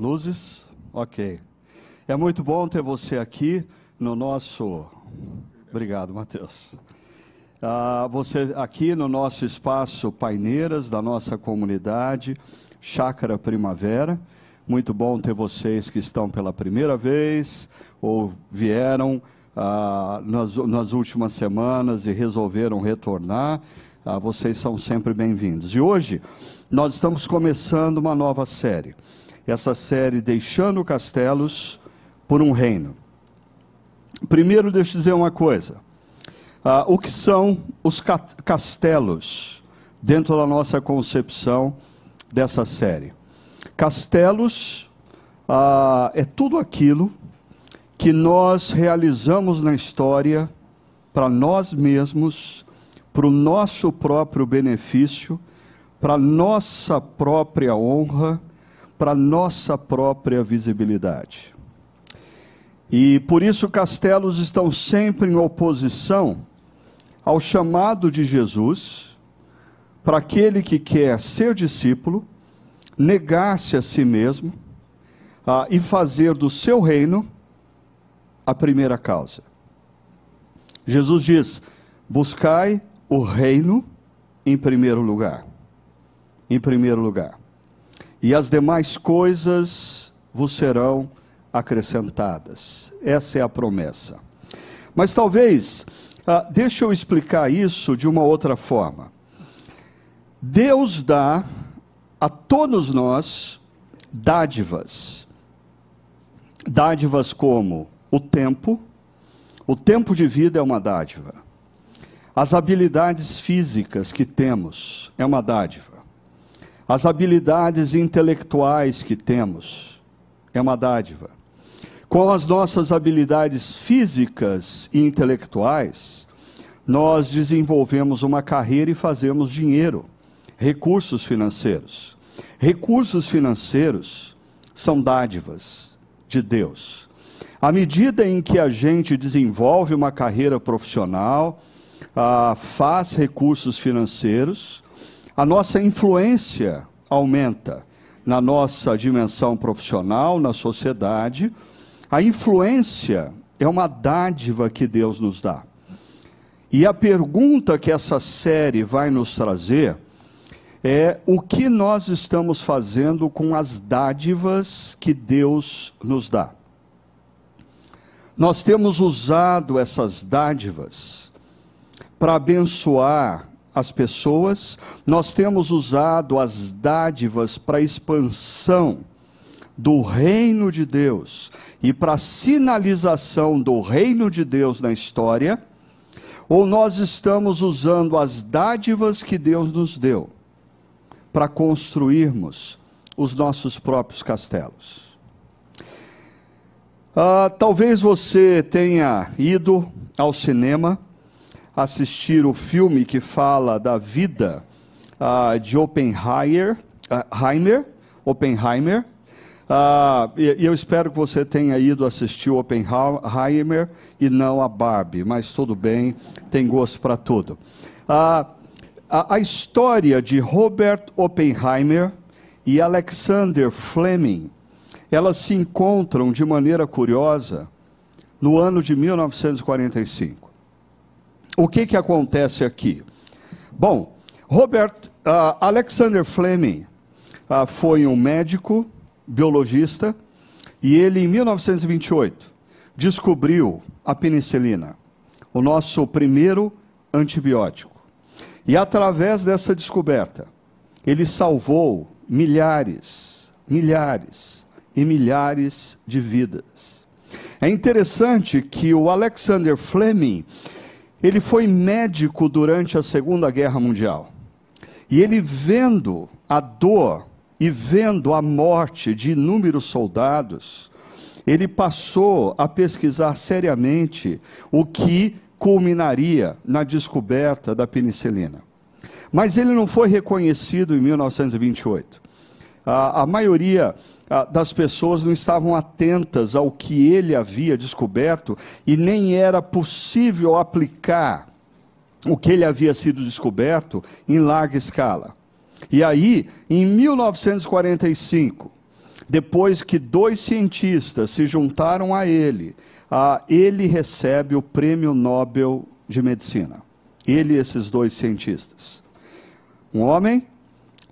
Luzes? Ok. É muito bom ter você aqui no nosso. Obrigado, Matheus. Ah, você aqui no nosso espaço Paineiras, da nossa comunidade, Chácara Primavera. Muito bom ter vocês que estão pela primeira vez ou vieram ah, nas, nas, últimas semanas e resolveram retornar. Ah, vocês são sempre bem-vindos. E hoje nós estamos começando uma nova série. Essa série Deixando Castelos por um Reino. Primeiro, deixa eu dizer uma coisa. Ah, o que são os castelos dentro da nossa concepção dessa série? Castelos ah, é tudo aquilo que nós realizamos na história para nós mesmos, para o nosso próprio benefício, para nossa própria honra, para nossa própria visibilidade. E por isso castelos estão sempre em oposição ao chamado de Jesus para aquele que quer ser discípulo, negar-se a si mesmo ah, e fazer do seu reino a primeira causa. Jesus diz: buscai o reino em primeiro lugar. Em primeiro lugar. E as demais coisas vos serão acrescentadas. Essa é a promessa. Mas talvez, ah, deixa eu explicar isso de uma outra forma. Deus dá a todos nós dádivas. Dádivas como o tempo, o tempo de vida é uma dádiva. As habilidades físicas que temos é uma dádiva. As habilidades intelectuais que temos é uma dádiva. Com as nossas habilidades físicas e intelectuais, nós desenvolvemos uma carreira e fazemos dinheiro, recursos financeiros. Recursos financeiros são dádivas de Deus. À medida em que a gente desenvolve uma carreira profissional, ah, faz recursos financeiros, a nossa influência aumenta na nossa dimensão profissional, na sociedade a influência é uma dádiva que Deus nos dá. E a pergunta que essa série vai nos trazer é o que nós estamos fazendo com as dádivas que Deus nos dá. Nós temos usado essas dádivas para abençoar as pessoas, nós temos usado as dádivas para expansão do reino de Deus e para sinalização do reino de Deus na história, ou nós estamos usando as dádivas que Deus nos deu para construirmos os nossos próprios castelos. Ah, talvez você tenha ido ao cinema assistir o filme que fala da vida ah, de Oppenheimer, uh, Oppenheimer ah, e, e, eu espero que você tenha ido assistir o Oppenheimer e não a Barbie, mas tudo bem, tem gosto para tudo. A, a história de Robert Oppenheimer e Alexander Fleming, elas se encontram de maneira curiosa no ano de 1945. O que, que acontece aqui? Bom, Robert uh, Alexander Fleming uh, foi um médico biologista, e ele, em 1928, descobriu a penicilina, o nosso primeiro antibiótico. E através dessa descoberta, ele salvou milhares, milhares e milhares de vidas. É interessante que o Alexander Fleming, ele foi médico durante a Segunda Guerra Mundial. E ele vendo a dor e vendo a morte de inúmeros soldados, ele passou a pesquisar seriamente o que culminaria na descoberta da penicilina. Mas ele não foi reconhecido em 1928. A, a maioria das pessoas não estavam atentas ao que ele havia descoberto e nem era possível aplicar o que ele havia sido descoberto em larga escala. E aí, em 1945, depois que dois cientistas se juntaram a ele, ah, ele recebe o prêmio Nobel de Medicina. Ele e esses dois cientistas. Um homem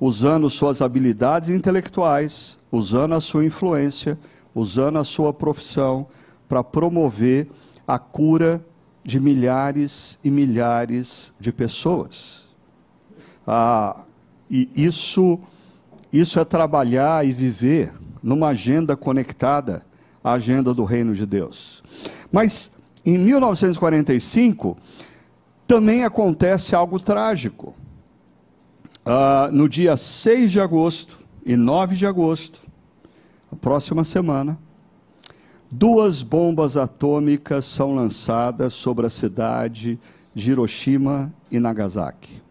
usando suas habilidades intelectuais, usando a sua influência, usando a sua profissão para promover a cura de milhares e milhares de pessoas. Ah, e isso, isso é trabalhar e viver numa agenda conectada à agenda do reino de Deus. Mas em 1945 também acontece algo trágico. Ah, no dia 6 de agosto e 9 de agosto, a próxima semana, duas bombas atômicas são lançadas sobre a cidade de Hiroshima e Nagasaki.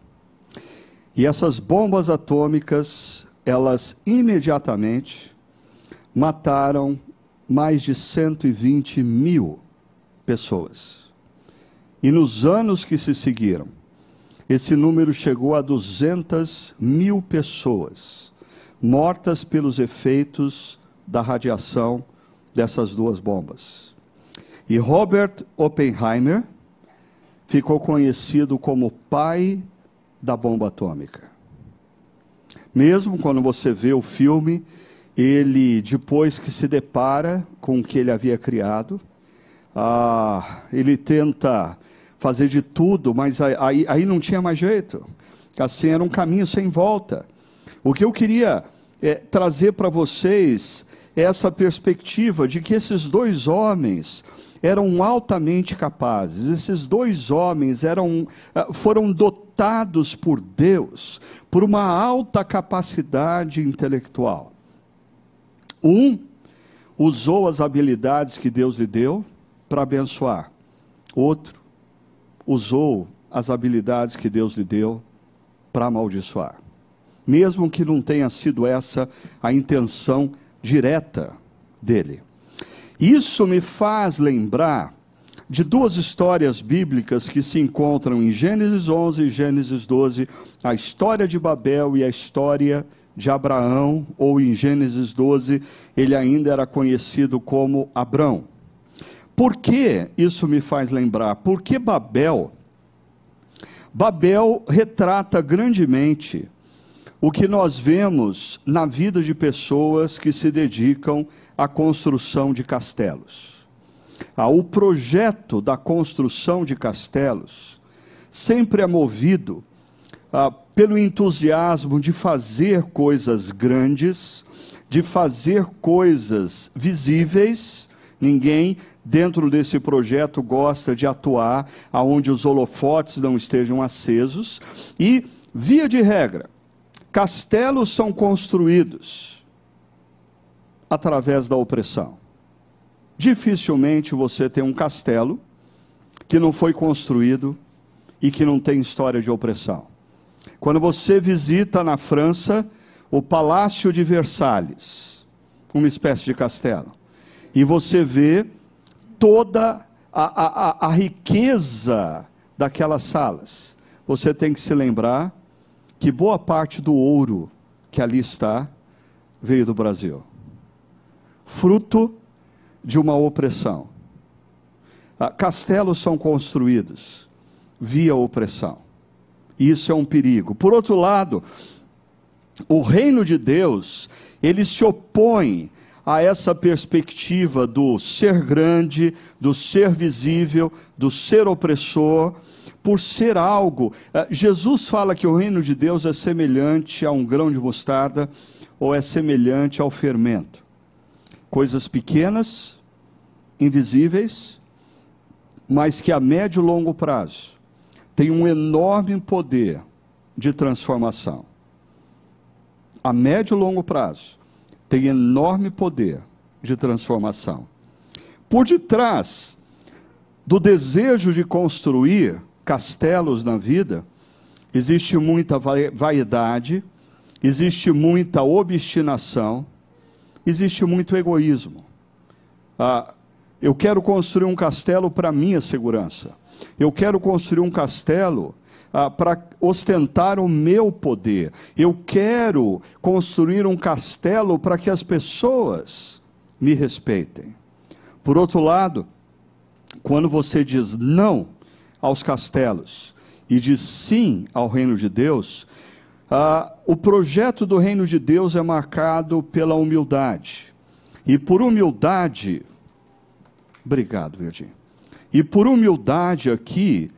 E essas bombas atômicas, elas imediatamente mataram mais de 120 mil pessoas. E nos anos que se seguiram, esse número chegou a 200 mil pessoas mortas pelos efeitos da radiação dessas duas bombas. E Robert Oppenheimer ficou conhecido como pai da bomba atômica. Mesmo quando você vê o filme, ele, depois que se depara com o que ele havia criado, ah, ele tenta fazer de tudo, mas aí, aí não tinha mais jeito. Assim era um caminho sem volta. O que eu queria é, trazer para vocês é essa perspectiva de que esses dois homens eram altamente capazes. Esses dois homens eram, ah, foram dotados por Deus por uma alta capacidade intelectual. Um usou as habilidades que Deus lhe deu para abençoar. Outro usou as habilidades que Deus lhe deu para amaldiçoar. Mesmo que não tenha sido essa a intenção direta dele. Isso me faz lembrar de duas histórias bíblicas que se encontram em Gênesis 11 e Gênesis 12, a história de Babel e a história de Abraão, ou em Gênesis 12, ele ainda era conhecido como Abrão. Por que isso me faz lembrar? Porque Babel, Babel retrata grandemente o que nós vemos na vida de pessoas que se dedicam à construção de castelos. Ah, o projeto da construção de castelos sempre é movido ah, pelo entusiasmo de fazer coisas grandes, de fazer coisas visíveis. Ninguém dentro desse projeto gosta de atuar aonde os holofotes não estejam acesos e, via de regra, Castelos são construídos através da opressão. Dificilmente você tem um castelo que não foi construído e que não tem história de opressão. Quando você visita na França o Palácio de Versalhes, uma espécie de castelo, e você vê toda a, a, a riqueza daquelas salas, você tem que se lembrar que boa parte do ouro que ali está veio do Brasil fruto de uma opressão. Ah, castelos são construídos via opressão. Isso é um perigo. Por outro lado, o reino de Deus, ele se opõe a essa perspectiva do ser grande, do ser visível, do ser opressor por ser algo. Eh, Jesus fala que o reino de Deus é semelhante a um grão de mostarda ou é semelhante ao fermento. Coisas pequenas, invisíveis, mas que a médio e longo prazo têm um enorme poder de transformação. A médio e longo prazo tem enorme poder de transformação. Por detrás do desejo de construir castelos na vida, existe muita vaidade, existe muita obstinação, existe muito egoísmo. Ah, eu quero construir um castelo para minha segurança. Eu quero construir um castelo ah, para ostentar o meu poder. Eu quero construir um castelo para que as pessoas me respeitem. Por outro lado, quando você diz não aos castelos e diz sim ao reino de Deus, ah, o projeto do reino de Deus é marcado pela humildade. E por humildade, obrigado, Virgínia. E por humildade aqui,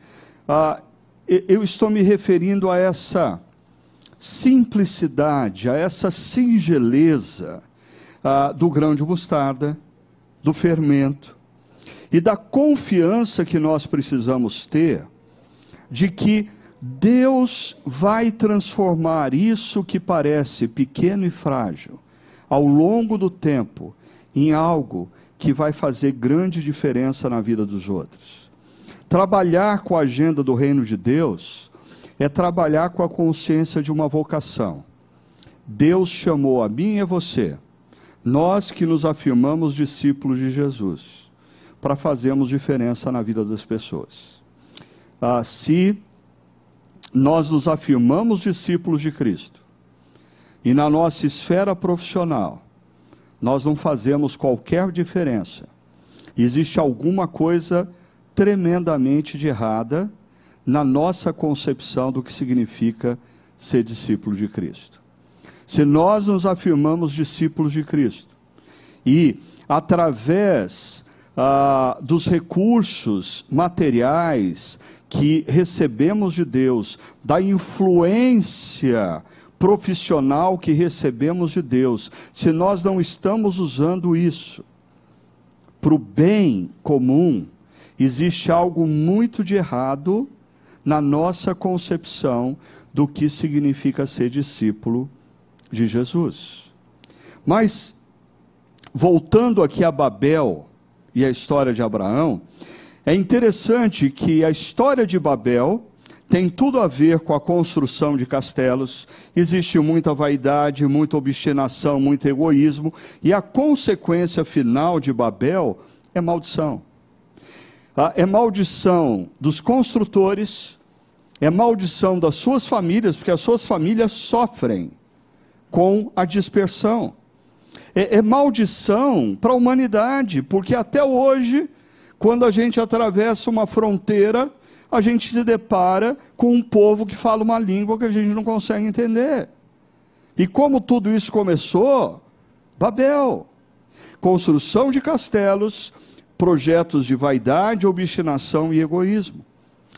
ah, eu estou me referindo a essa simplicidade, a essa singeleza ah, do grão de mostarda, do fermento e da confiança que nós precisamos ter de que Deus vai transformar isso que parece pequeno e frágil ao longo do tempo em algo que vai fazer grande diferença na vida dos outros. Trabalhar com a agenda do reino de Deus é trabalhar com a consciência de uma vocação. Deus chamou a mim e a você, nós que nos afirmamos discípulos de Jesus, para fazermos diferença na vida das pessoas. Ah, se nós nos afirmamos discípulos de Cristo e na nossa esfera profissional nós não fazemos qualquer diferença, existe alguma coisa tremendamente de errada na nossa concepção do que significa ser discípulo de Cristo. Se nós nos afirmamos discípulos de Cristo e através ah, dos recursos materiais que recebemos de Deus, da influência profissional que recebemos de Deus, se nós não estamos usando isso para o bem comum, existe algo muito de errado na nossa concepção do que significa ser discípulo de Jesus. Mas, voltando aqui a Babel e a história de Abraão, é interessante que a história de Babel tem tudo a ver com a construção de castelos. Existe muita vaidade, muita obstinação, muito egoísmo, e a consequência final de Babel é maldição. Ah, é maldição dos construtores, é maldição das suas famílias, porque as suas famílias sofrem com a dispersão. É, é maldição para a humanidade, porque até hoje quando a gente atravessa uma fronteira, a gente se depara com um povo que fala uma língua que a gente não consegue entender. E como tudo isso começou? Babel. Construção de castelos, projetos de vaidade, obstinação e egoísmo.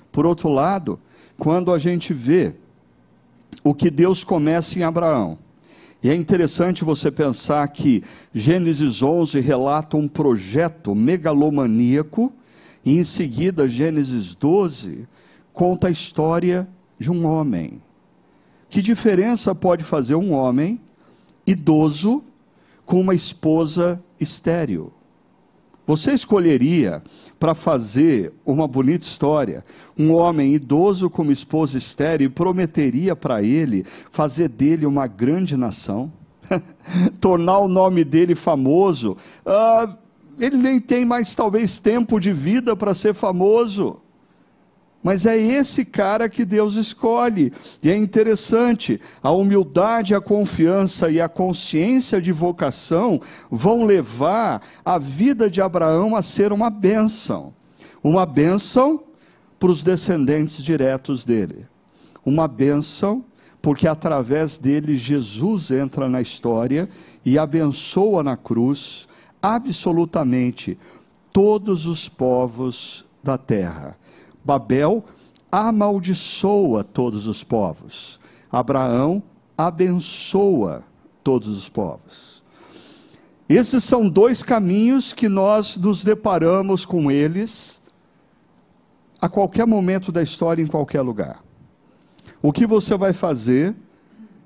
Por outro lado, quando a gente vê o que Deus começa em Abraão, e é interessante você pensar que Gênesis 11 relata um projeto megalomaníaco, e em seguida Gênesis 12 conta a história de um homem. Que diferença pode fazer um homem idoso com uma esposa estéril? Você escolheria para fazer uma bonita história, um homem idoso com uma esposa estéril prometeria para ele fazer dele uma grande nação, tornar o nome dele famoso. Ah, ele nem tem mais talvez tempo de vida para ser famoso. Mas é esse cara que Deus escolhe. E é interessante, a humildade, a confiança e a consciência de vocação vão levar a vida de Abraão a ser uma bênção. Uma bênção para os descendentes diretos dele. Uma bênção porque através dele Jesus entra na história e abençoa na cruz absolutamente todos os povos da terra. Babel amaldiçoa todos os povos. Abraão abençoa todos os povos. Esses são dois caminhos que nós nos deparamos com eles a qualquer momento da história, em qualquer lugar. O que você vai fazer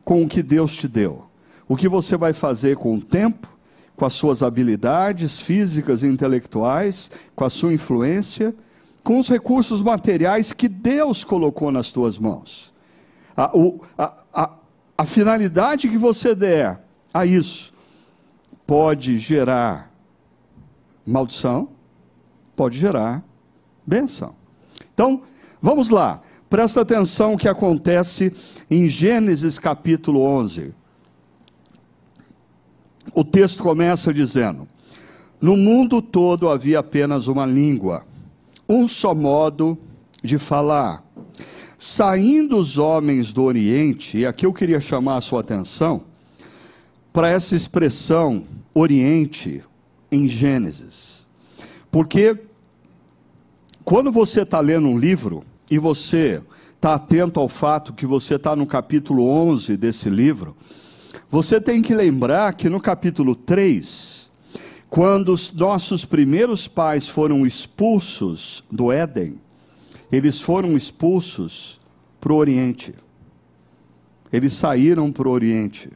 com o que Deus te deu? O que você vai fazer com o tempo, com as suas habilidades físicas e intelectuais, com a sua influência? Com os recursos materiais que Deus colocou nas tuas mãos. A, o, a, a, a finalidade que você der a isso pode gerar maldição, pode gerar benção. Então, vamos lá. Presta atenção o que acontece em Gênesis capítulo 11. O texto começa dizendo: No mundo todo havia apenas uma língua, um só modo de falar. Saindo os homens do Oriente, e aqui eu queria chamar a sua atenção para essa expressão Oriente em Gênesis. Porque quando você está lendo um livro e você está atento ao fato que você está no capítulo 11 desse livro, você tem que lembrar que no capítulo 3, quando os nossos primeiros pais foram expulsos do Éden, eles foram expulsos para o Oriente. Eles saíram para o Oriente.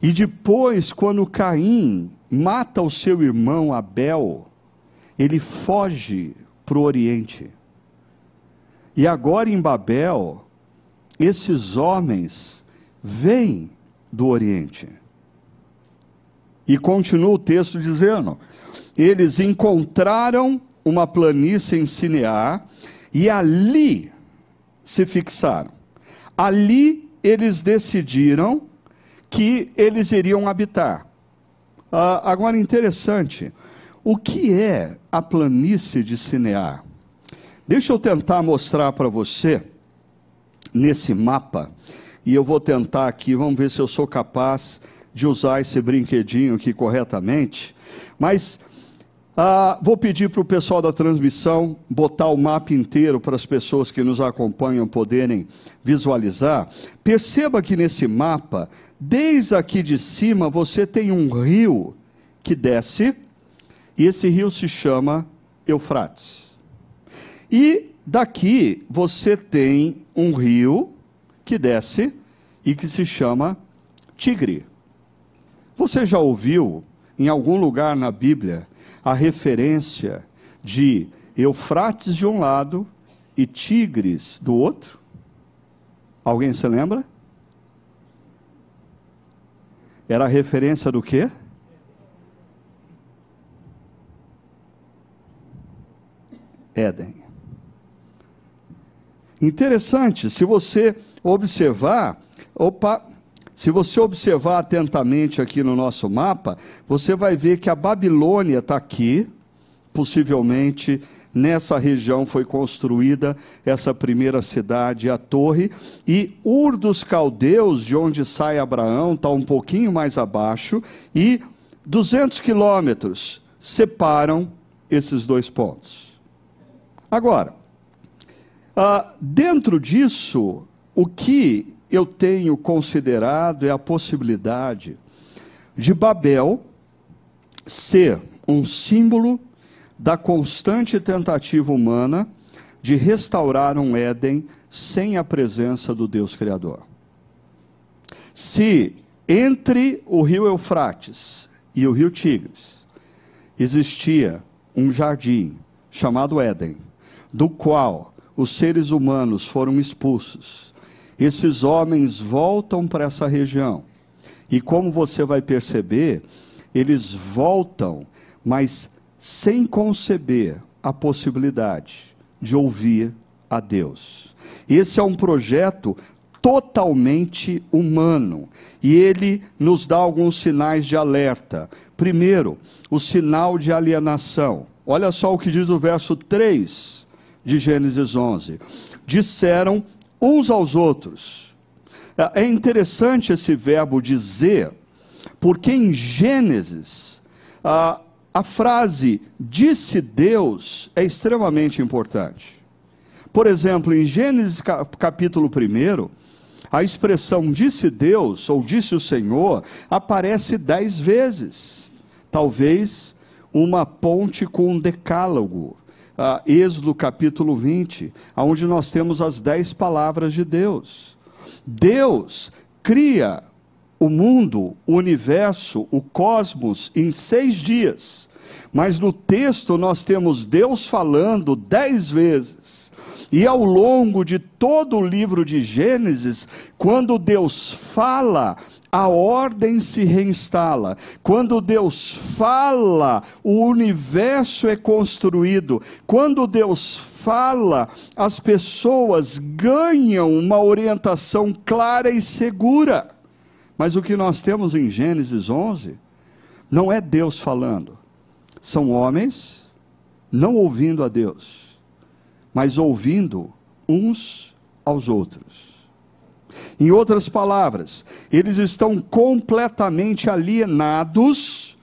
E depois, quando Caim mata o seu irmão Abel, ele foge para o Oriente. E agora em Babel, esses homens vêm do Oriente. E continua o texto dizendo: eles encontraram uma planície em Sinear e ali se fixaram. Ali eles decidiram que eles iriam habitar. Ah, agora, interessante, o que é a planície de Sinear? Deixa eu tentar mostrar para você nesse mapa, e eu vou tentar aqui, vamos ver se eu sou capaz de usar esse brinquedinho aqui corretamente. Mas ah, vou pedir para o pessoal da transmissão botar o mapa inteiro para as pessoas que nos acompanham poderem visualizar. Perceba que nesse mapa, desde aqui de cima, você tem um rio que desce, e esse rio se chama Eufrates. E daqui você tem um rio que desce e que se chama Tigre. Você já ouviu em algum lugar na Bíblia a referência de Eufrates de um lado e Tigres do outro? Alguém se lembra? Era a referência do quê? Éden. Interessante, se você observar, opa, se você observar atentamente aqui no nosso mapa, você vai ver que a Babilônia está aqui, possivelmente nessa região foi construída essa primeira cidade, a torre, e Ur dos Caldeus, de onde sai Abraão, está um pouquinho mais abaixo, e 200 quilômetros separam esses dois pontos. Agora, ah, dentro disso, o que eu tenho considerado é a possibilidade de Babel ser um símbolo da constante tentativa humana de restaurar um Éden sem a presença do Deus Criador. Se entre o rio Eufrates e o rio Tigres existia um jardim chamado Éden, do qual os seres humanos foram expulsos, esses homens voltam para essa região. E como você vai perceber, eles voltam, mas sem conceber a possibilidade de ouvir a Deus. Esse é um projeto totalmente humano e ele nos dá alguns sinais de alerta. Primeiro, o sinal de alienação. Olha só o que diz o verso 3 de Gênesis 11. Disseram uns aos outros. É, é interessante esse verbo dizer, porque em Gênesis, a, a frase disse Deus é extremamente importante. Por exemplo, em Gênesis capítulo 1, a expressão disse Deus ou disse o Senhor aparece dez vezes. Talvez uma ponte com um decálogo uh, Êxodo capítulo 20, onde nós temos as dez palavras de Deus. Deus cria o mundo, o universo, o cosmos em seis dias. Mas no texto nós temos Deus falando dez vezes. E ao longo de todo o livro de Gênesis, quando Deus fala, a ordem se reinstala. Quando Deus fala, o universo é construído. Quando Deus fala, as pessoas ganham uma orientação clara e segura. Mas o que nós temos em Gênesis 11 não é Deus falando, são homens não ouvindo a Deus, mas ouvindo uns aos outros. Em outras palavras, eles estão completamente alienados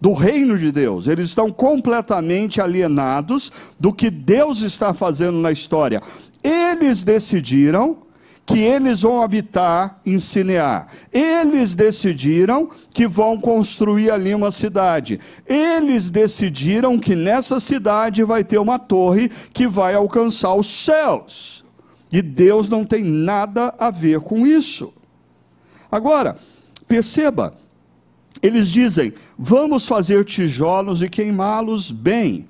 do reino de Deus, eles estão completamente alienados do que Deus está fazendo na história. Eles decidiram que eles vão habitar em Sinear. Eles decidiram que vão construir ali uma cidade. Eles decidiram que nessa cidade vai ter uma torre que vai alcançar os céus. E Deus não tem nada a ver com isso. Agora, perceba, eles dizem: vamos fazer tijolos e queimá-los bem.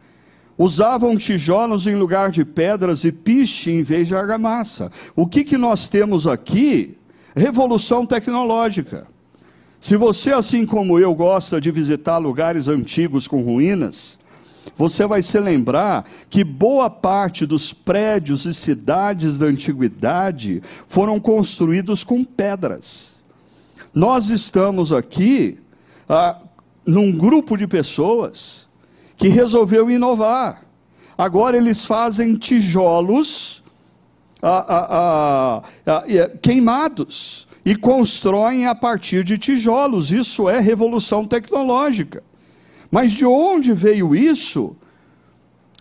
Usavam tijolos em lugar de pedras e piche em vez de argamassa. O que, que nós temos aqui? Revolução tecnológica. Se você, assim como eu, gosta de visitar lugares antigos com ruínas, você vai se lembrar que boa parte dos prédios e cidades da antiguidade foram construídos com pedras. Nós estamos aqui ah, num grupo de pessoas que resolveu inovar. Agora eles fazem tijolos ah, ah, ah, ah queimados e constroem a partir de tijolos. Isso é revolução tecnológica. Mas de onde veio isso?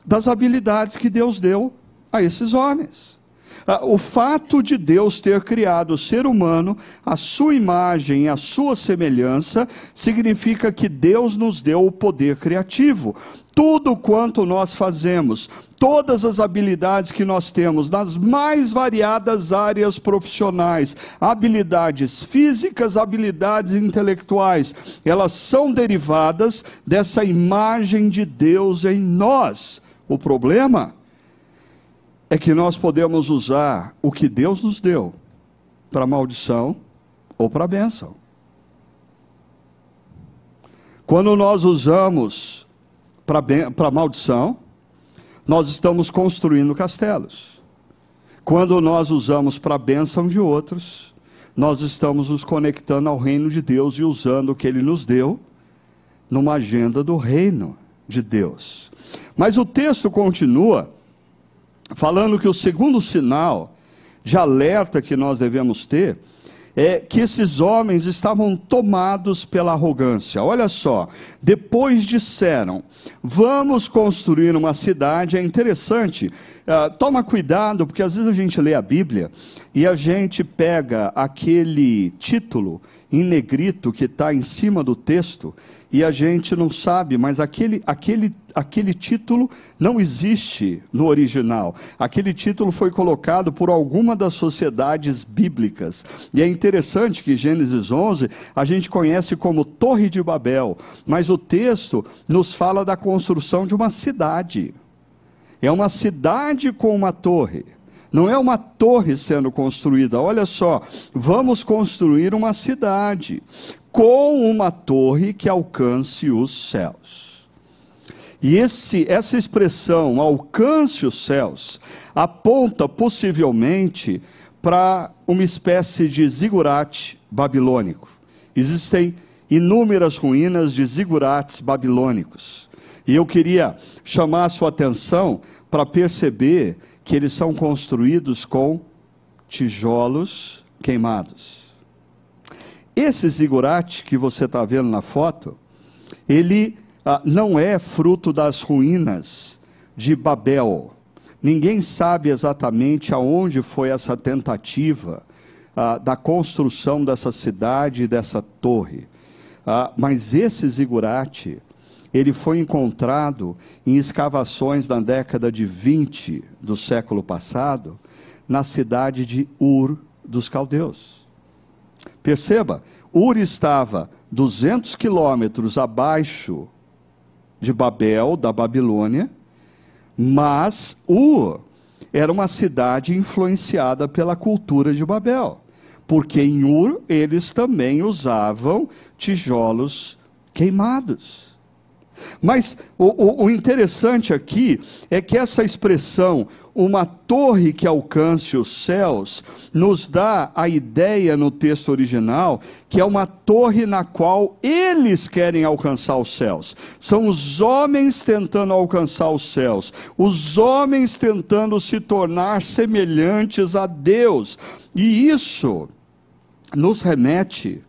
Das habilidades que Deus deu a esses homens. Ah, o fato de Deus ter criado o ser humano, a sua imagem e a sua semelhança, significa que Deus nos deu o poder criativo. Tudo quanto nós fazemos, todas as habilidades que nós temos nas mais variadas áreas profissionais, habilidades físicas, habilidades intelectuais, elas são derivadas dessa imagem de Deus em nós. O problema é que nós podemos usar o que Deus nos deu para maldição ou para bênção. Quando nós usamos para maldição, nós estamos construindo castelos. Quando nós usamos para a bênção de outros, nós estamos nos conectando ao reino de Deus e usando o que Ele nos deu numa agenda do reino de Deus. Mas o texto continua falando que o segundo sinal de alerta que nós devemos ter é que esses homens estavam tomados pela arrogância. Olha só, depois disseram: vamos construir uma cidade. É interessante, uh, toma cuidado, porque às vezes a gente lê a Bíblia e a gente pega aquele título em negrito que está em cima do texto e a gente não sabe, mas aquele, aquele, aquele título não existe no original. Aquele título foi colocado por alguma das sociedades bíblicas. E é interessante que Gênesis 11 a gente conhece como Torre de Babel, mas o texto nos fala da construção de uma cidade. É uma cidade com uma torre. Não é uma torre sendo construída, olha só, vamos construir uma cidade com uma torre que alcance os céus. E esse, essa expressão, alcance os céus, aponta possivelmente para uma espécie de zigurate babilônico. Existem inúmeras ruínas de zigurates babilônicos. E eu queria chamar a sua atenção para perceber que eles são construídos com tijolos queimados. Esse zigurate que você está vendo na foto, ele ah, não é fruto das ruínas de Babel. Ninguém sabe exatamente aonde foi essa tentativa ah, da construção dessa cidade e dessa torre. Ah, mas esse zigurate, ele foi encontrado em escavações na década de 20 do século passado, na cidade de Ur dos Caldeus. Perceba, Ur estava 200 quilômetros abaixo de Babel, da Babilônia, mas Ur era uma cidade influenciada pela cultura de Babel. porque em Ur eles também usavam tijolos queimados. Mas o, o, o interessante aqui é que essa expressão uma torre que alcance os céus, nos dá a ideia no texto original que é uma torre na qual eles querem alcançar os céus. São os homens tentando alcançar os céus, os homens tentando se tornar semelhantes a Deus. E isso nos remete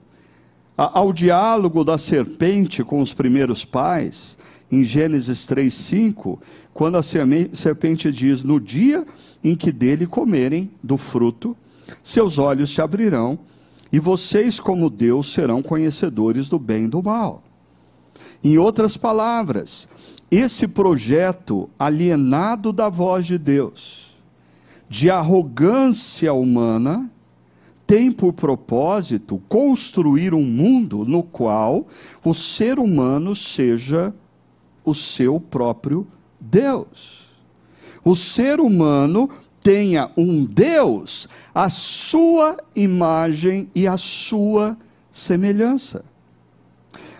ao diálogo da serpente com os primeiros pais, em Gênesis 3:5, quando a serpente diz: No dia em que dele comerem do fruto, seus olhos se abrirão, e vocês, como Deus, serão conhecedores do bem e do mal. Em outras palavras, esse projeto alienado da voz de Deus, de arrogância humana, tem por propósito construir um mundo no qual o ser humano seja o seu próprio Deus. O ser humano tenha um Deus, a sua imagem e a sua semelhança.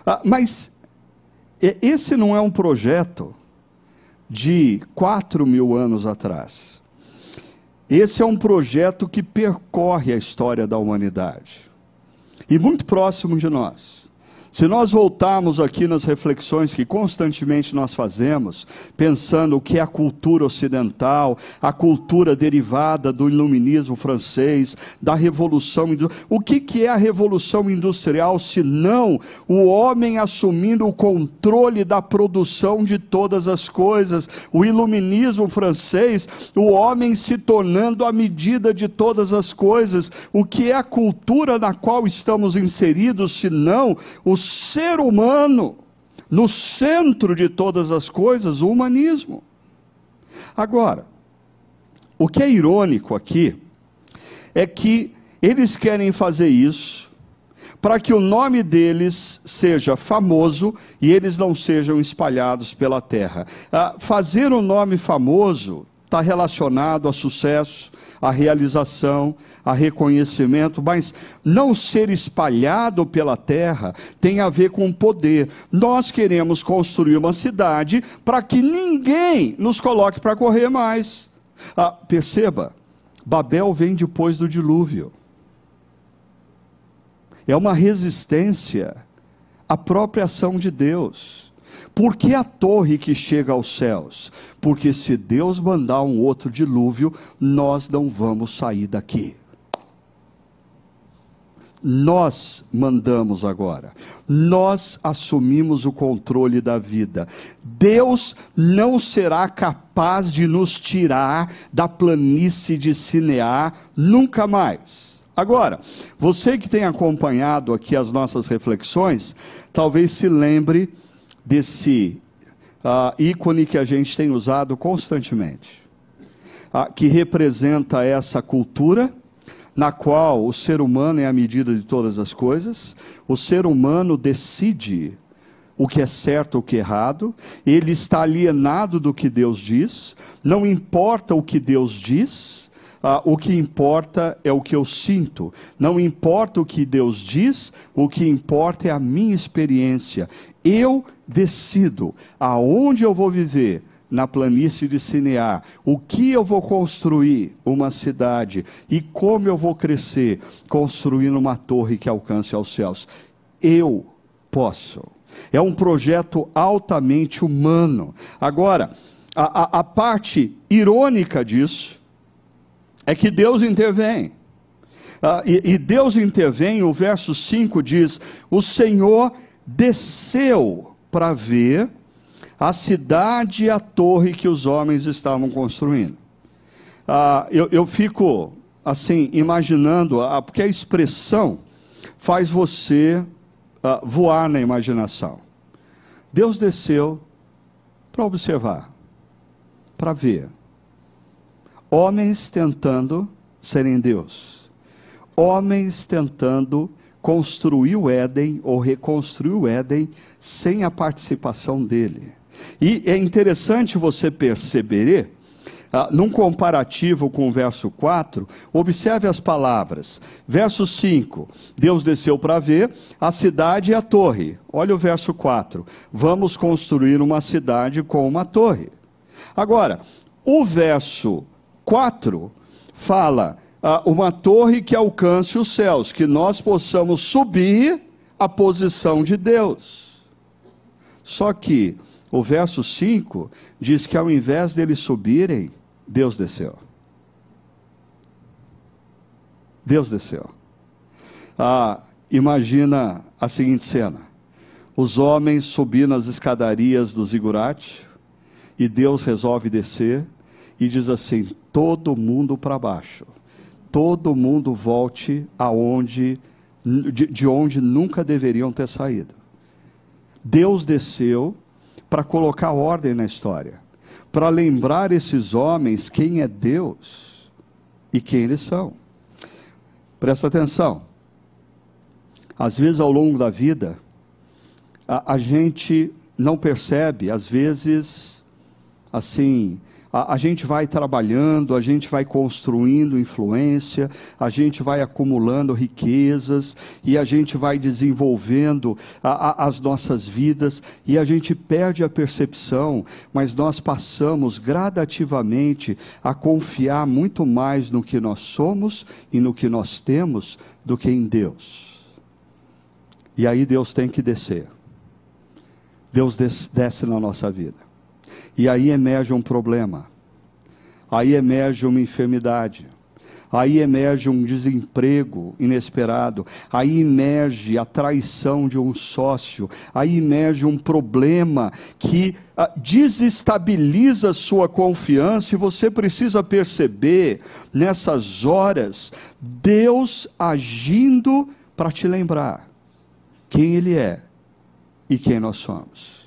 Ah, mas esse não é um projeto de quatro mil anos atrás. Esse é um projeto que percorre a história da humanidade e muito próximo de nós. Se nós voltarmos aqui nas reflexões que constantemente nós fazemos, pensando o que é a cultura ocidental, a cultura derivada do iluminismo francês, da revolução o que, que é a revolução industrial se não o homem assumindo o controle da produção de todas as coisas, o iluminismo francês, o homem se tornando a medida de todas as coisas, o que é a cultura na qual estamos inseridos, se não o ser humano no centro de todas as coisas, o humanismo. Agora, o que é irônico aqui é que eles querem fazer isso para que o nome deles seja famoso e eles não sejam espalhados pela terra. Ah, fazer um nome famoso está relacionado a sucesso, a realização, a reconhecimento, mas não ser espalhado pela terra tem a ver com poder. Nós queremos construir uma cidade para que ninguém nos coloque para correr mais. Ah, perceba, Babel vem depois do dilúvio. É uma resistência à própria ação de Deus. Por que a torre que chega aos céus? Porque se Deus mandar um outro dilúvio, nós não vamos sair daqui. Nós mandamos agora, nós assumimos o controle da vida. Deus não será capaz de nos tirar da planície de Cinear nunca mais. Agora, você que tem acompanhado aqui as nossas reflexões, talvez se lembre desse uh, ícone que a gente tem usado constantemente, uh, que representa essa cultura na qual o ser humano é a medida de todas as coisas, o ser humano decide o que é certo ou o que é errado, ele está alienado do que Deus diz, não importa o que Deus diz, ah, o que importa é o que eu sinto. Não importa o que Deus diz, o que importa é a minha experiência. Eu decido aonde eu vou viver na planície de Cinear, o que eu vou construir uma cidade e como eu vou crescer construindo uma torre que alcance aos céus. Eu posso. É um projeto altamente humano. Agora, a, a, a parte irônica disso é que Deus intervém. Ah, e, e Deus intervém, o verso 5 diz: O Senhor desceu para ver a cidade e a torre que os homens estavam construindo. Ah, eu, eu fico assim imaginando, ah, porque a expressão faz você ah, voar na imaginação. Deus desceu para observar, para ver. Homens tentando serem Deus. Homens tentando construiu o Éden ou reconstruiu o Éden sem a participação dele. E é interessante você perceber ah, num comparativo com o verso 4, observe as palavras. Verso 5: Deus desceu para ver a cidade e a torre. Olha o verso 4. Vamos construir uma cidade com uma torre. Agora, o verso 4 fala uma torre que alcance os céus, que nós possamos subir a posição de Deus. Só que o verso 5 diz que ao invés deles subirem, Deus desceu. Deus desceu. Ah, imagina a seguinte cena: os homens subindo as escadarias do zigurate, e Deus resolve descer e diz assim: todo mundo para baixo, todo mundo volte aonde de, de onde nunca deveriam ter saído. Deus desceu para colocar ordem na história, para lembrar esses homens quem é Deus e quem eles são. Presta atenção. Às vezes ao longo da vida, a, a gente não percebe, às vezes, assim, a, a, gente vai trabalhando, a gente vai construindo influência, a gente vai acumulando riquezas e a gente vai desenvolvendo a, a, as nossas vidas e a gente perde a percepção, mas nós passamos gradativamente a confiar muito mais no que nós somos e no que nós temos do que em Deus. E aí Deus tem que descer. Deus desce na nossa vida. E aí emerge um problema, aí emerge uma enfermidade, aí emerge um desemprego inesperado, aí emerge a traição de um sócio, aí emerge um problema que ah, desestabiliza sua confiança e você precisa perceber nessas horas Deus agindo para te lembrar quem Ele é e quem nós somos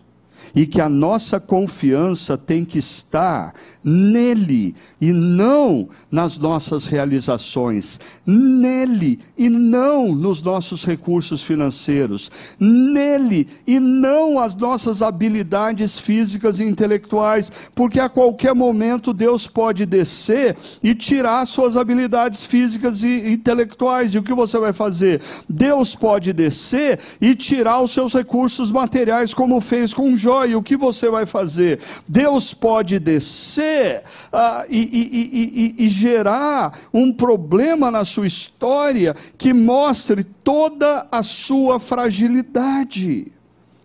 e que a nossa confiança tem que estar nele e não nas nossas realizações, nele e não nos nossos recursos financeiros, nele e não as nossas habilidades físicas e intelectuais, porque a qualquer momento Deus pode descer e tirar suas habilidades físicas e intelectuais. E o que você vai fazer? Deus pode descer e tirar os seus recursos materiais, como fez com Jó e o que você vai fazer? Deus pode descer ah, e, e, e, e gerar um problema na sua história que mostre toda a sua fragilidade.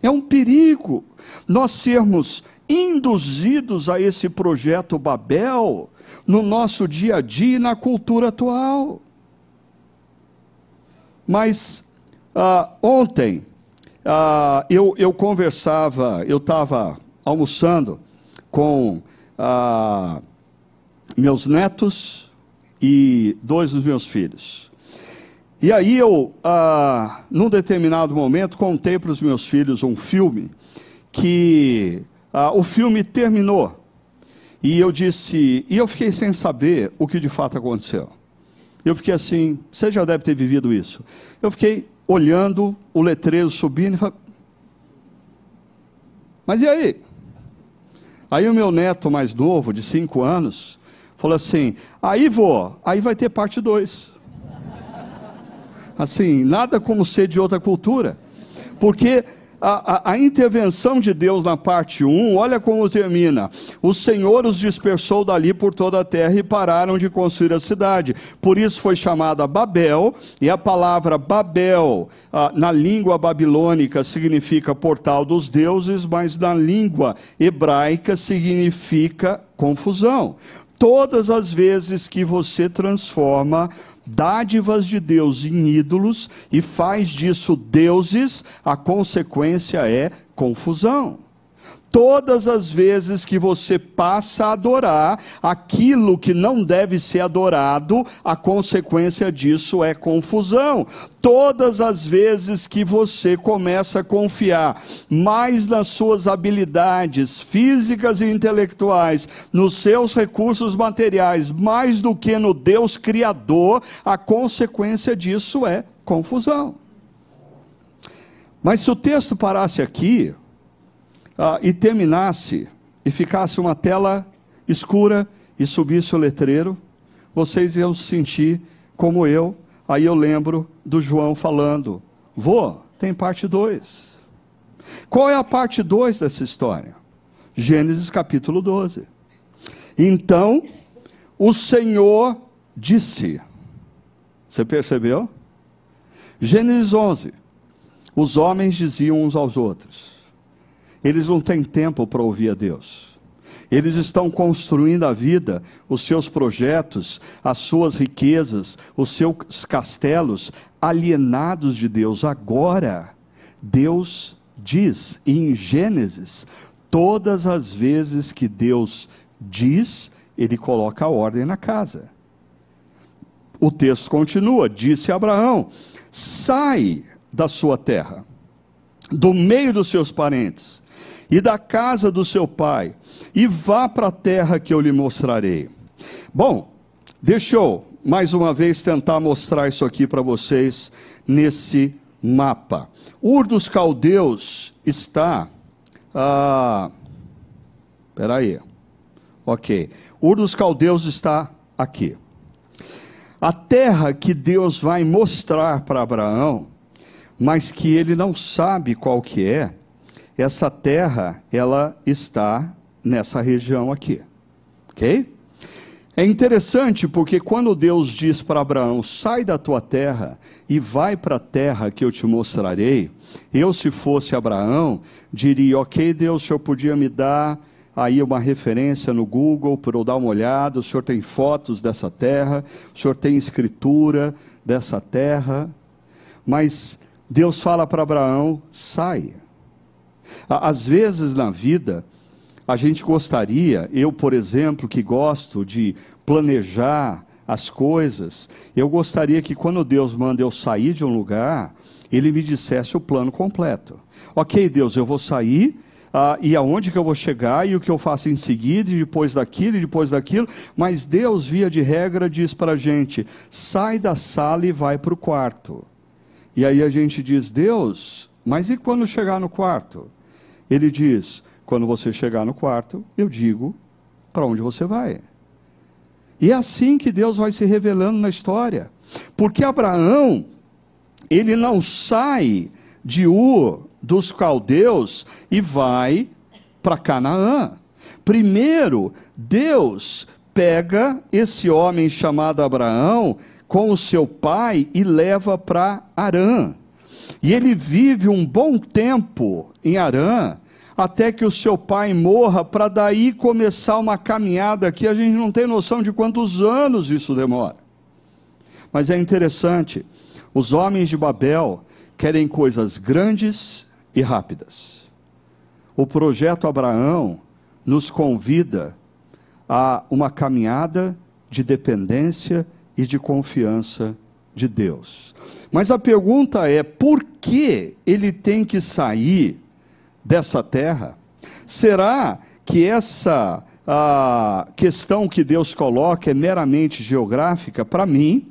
É um perigo nós sermos induzidos a esse projeto Babel no nosso dia a dia e na cultura atual. Mas ah, ontem ah, eu, eu conversava, eu estava almoçando com ah, meus netos e dois dos meus filhos. E aí eu, ah, num determinado momento, contei para os meus filhos um filme que ah, o filme terminou. E eu disse, e eu fiquei sem saber o que de fato aconteceu. Eu fiquei assim, você já deve ter vivido isso. Eu fiquei olhando o letreiro subindo e falando, mas e aí? Aí o meu neto mais novo, de cinco anos, falou assim: aí vou, aí vai ter parte 2. Assim, nada como ser de outra cultura. Porque a, a, a, intervenção de Deus na parte 1, olha como termina. O Senhor os dispersou dali por toda a terra e pararam de construir a cidade. Por isso foi chamada Babel, e a palavra Babel, ah, na língua babilônica, significa portal dos deuses, mas na língua hebraica significa confusão. Todas as vezes que você transforma dádivas de Deus em ídolos e faz disso deuses, a consequência é confusão. Todas as vezes que você passa a adorar aquilo que não deve ser adorado, a consequência disso é confusão. Todas as vezes que você começa a confiar mais nas suas habilidades físicas e intelectuais, nos seus recursos materiais, mais do que no Deus Criador, a consequência disso é confusão. Mas se o texto parasse aqui, ah, e terminasse e ficasse uma tela escura e subisse o letreiro, vocês iam se sentir como eu. Aí eu lembro do João falando: Vô, tem parte 2. Qual é a parte 2 dessa história? Gênesis capítulo 12. Então, o Senhor disse. Você percebeu? Gênesis 11. Os homens diziam uns aos outros. Eles não têm tempo para ouvir a Deus. Eles estão construindo a vida, os seus projetos, as suas riquezas, os seus castelos, alienados de Deus. Agora, Deus diz em Gênesis, todas as vezes que Deus diz, ele coloca a ordem na casa. O texto continua: disse Abraão: sai da sua terra, do meio dos seus parentes e da casa do seu pai, e vá para a terra que eu lhe mostrarei. Bom, deixa eu mais uma vez tentar mostrar isso aqui para vocês nesse mapa. Ur dos Caldeus está. Ah, aí. Ok. Ur dos Caldeus está aqui. A terra que Deus vai mostrar para Abraão, mas que ele não sabe qual que é, essa terra, ela está nessa região aqui. Ok? É interessante porque quando Deus diz para Abraão: sai da tua terra e vai para a terra que eu te mostrarei, eu, se fosse Abraão, diria: ok, Deus, o senhor podia me dar aí uma referência no Google para eu dar uma olhada, o senhor tem fotos dessa terra, o senhor tem escritura dessa terra, mas Deus fala para Abraão: sai. Às vezes na vida, a gente gostaria, eu, por exemplo, que gosto de planejar as coisas, eu gostaria que quando Deus manda eu sair de um lugar, Ele me dissesse o plano completo. Ok, Deus, eu vou sair. Ah, e aonde que eu vou chegar e o que eu faço em seguida, e depois daquilo, e depois daquilo, mas Deus, via de regra, diz para a gente: sai da sala e vai para o quarto. E aí a gente diz: Deus, mas e quando chegar no quarto? Ele diz: quando você chegar no quarto, eu digo para onde você vai. E é assim que Deus vai se revelando na história. Porque Abraão, ele não sai de Ur dos caldeus e vai para Canaã. Primeiro, Deus pega esse homem chamado Abraão com o seu pai e leva para Arã. E ele vive um bom tempo em Arã, até que o seu pai morra, para daí começar uma caminhada que a gente não tem noção de quantos anos isso demora. Mas é interessante, os homens de Babel querem coisas grandes e rápidas. O projeto Abraão nos convida a uma caminhada de dependência e de confiança de Deus. Mas a pergunta é: por que ele tem que sair dessa terra? Será que essa a questão que Deus coloca é meramente geográfica? Para mim,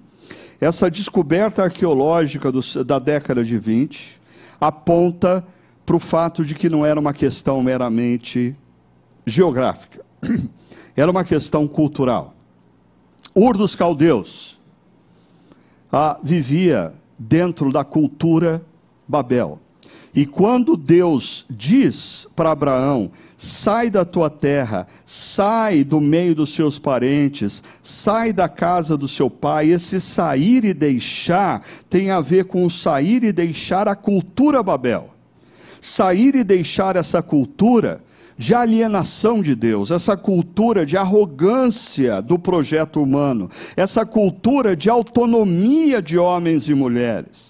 essa descoberta arqueológica do, da década de 20 aponta para o fato de que não era uma questão meramente geográfica, era uma questão cultural. Ur dos caldeus ah, vivia dentro da cultura Babel. E quando Deus diz para Abraão: sai da tua terra, sai do meio dos seus parentes, sai da casa do seu pai, esse sair e deixar tem a ver com sair e deixar a cultura Babel. Sair e deixar essa cultura de alienação de Deus, essa cultura de arrogância do projeto humano, essa cultura de autonomia de homens e mulheres.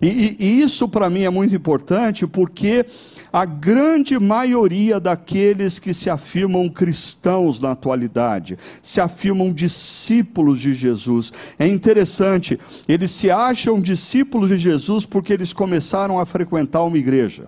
E, e, isso para mim é muito importante porque a grande maioria daqueles que se afirmam cristãos na atualidade, se afirmam discípulos de Jesus. É interessante, eles se acham discípulos de Jesus porque eles começaram a frequentar uma igreja.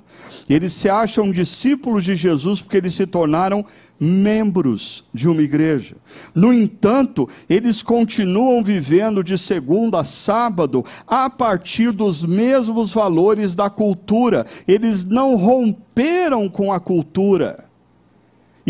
Eles se acham discípulos de Jesus porque eles se tornaram membros de uma igreja. No entanto, eles continuam vivendo de segunda a sábado a partir dos mesmos valores da cultura. Eles não romperam com a cultura.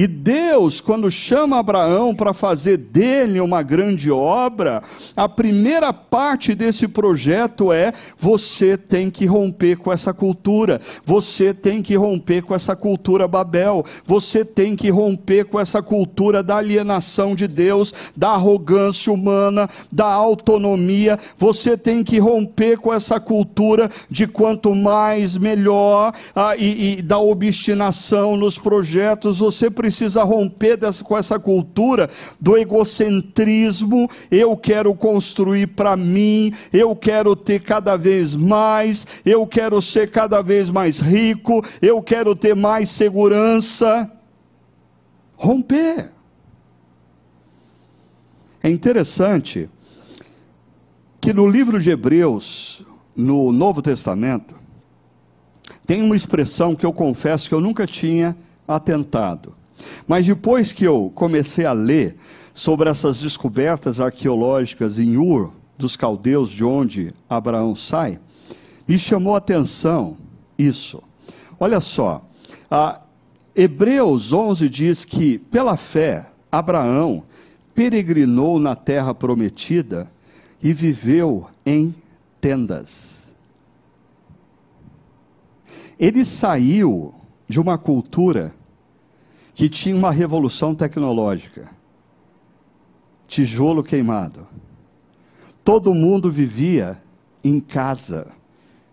E Deus, quando chama Abraão para fazer dele uma grande obra, a primeira parte desse projeto é: você tem que romper com essa cultura, você tem que romper com essa cultura Babel, você tem que romper com essa cultura da alienação de Deus, da arrogância humana, da autonomia, você tem que romper com essa cultura de quanto mais melhor ah, e, e da obstinação nos projetos, você precisa romper dessa, com essa cultura do egocentrismo. Eu quero construir para mim, eu quero ter cada vez mais, eu quero ser cada vez mais rico, eu quero ter mais segurança. Romper. É interessante que no livro de Hebreus, no Novo Testamento, tem uma expressão que eu confesso que eu nunca tinha atentado. Mas depois que eu comecei a ler sobre essas descobertas arqueológicas em Ur, dos caldeus, de onde Abraão sai, me chamou a atenção isso. Olha só, Hebreus 11 diz que, pela fé, Abraão peregrinou na terra prometida e viveu em tendas. Ele saiu de uma cultura que tinha uma revolução tecnológica. Tijolo queimado. Todo mundo vivia em casa,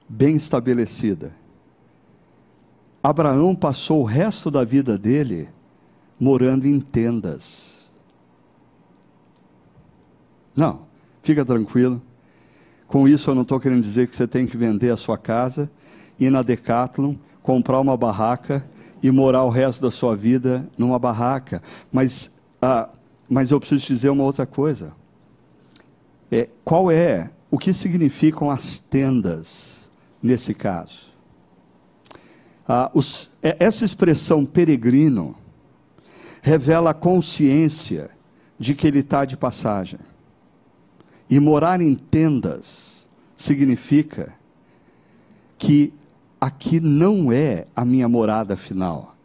bem estabelecida. Abraão passou o resto da vida dele morando em tendas. Não, fica tranquilo. Com isso eu não estou querendo dizer que você tem que vender a sua casa, ir na Decathlon, comprar uma barraca e morar o resto da sua vida numa barraca. Mas, ah, mas eu preciso dizer uma outra coisa. É, qual é, o que significam as tendas nesse caso? Ah, os, é, essa expressão peregrino revela a consciência de que ele está de passagem. E morar em tendas significa que aqui não é a minha morada final.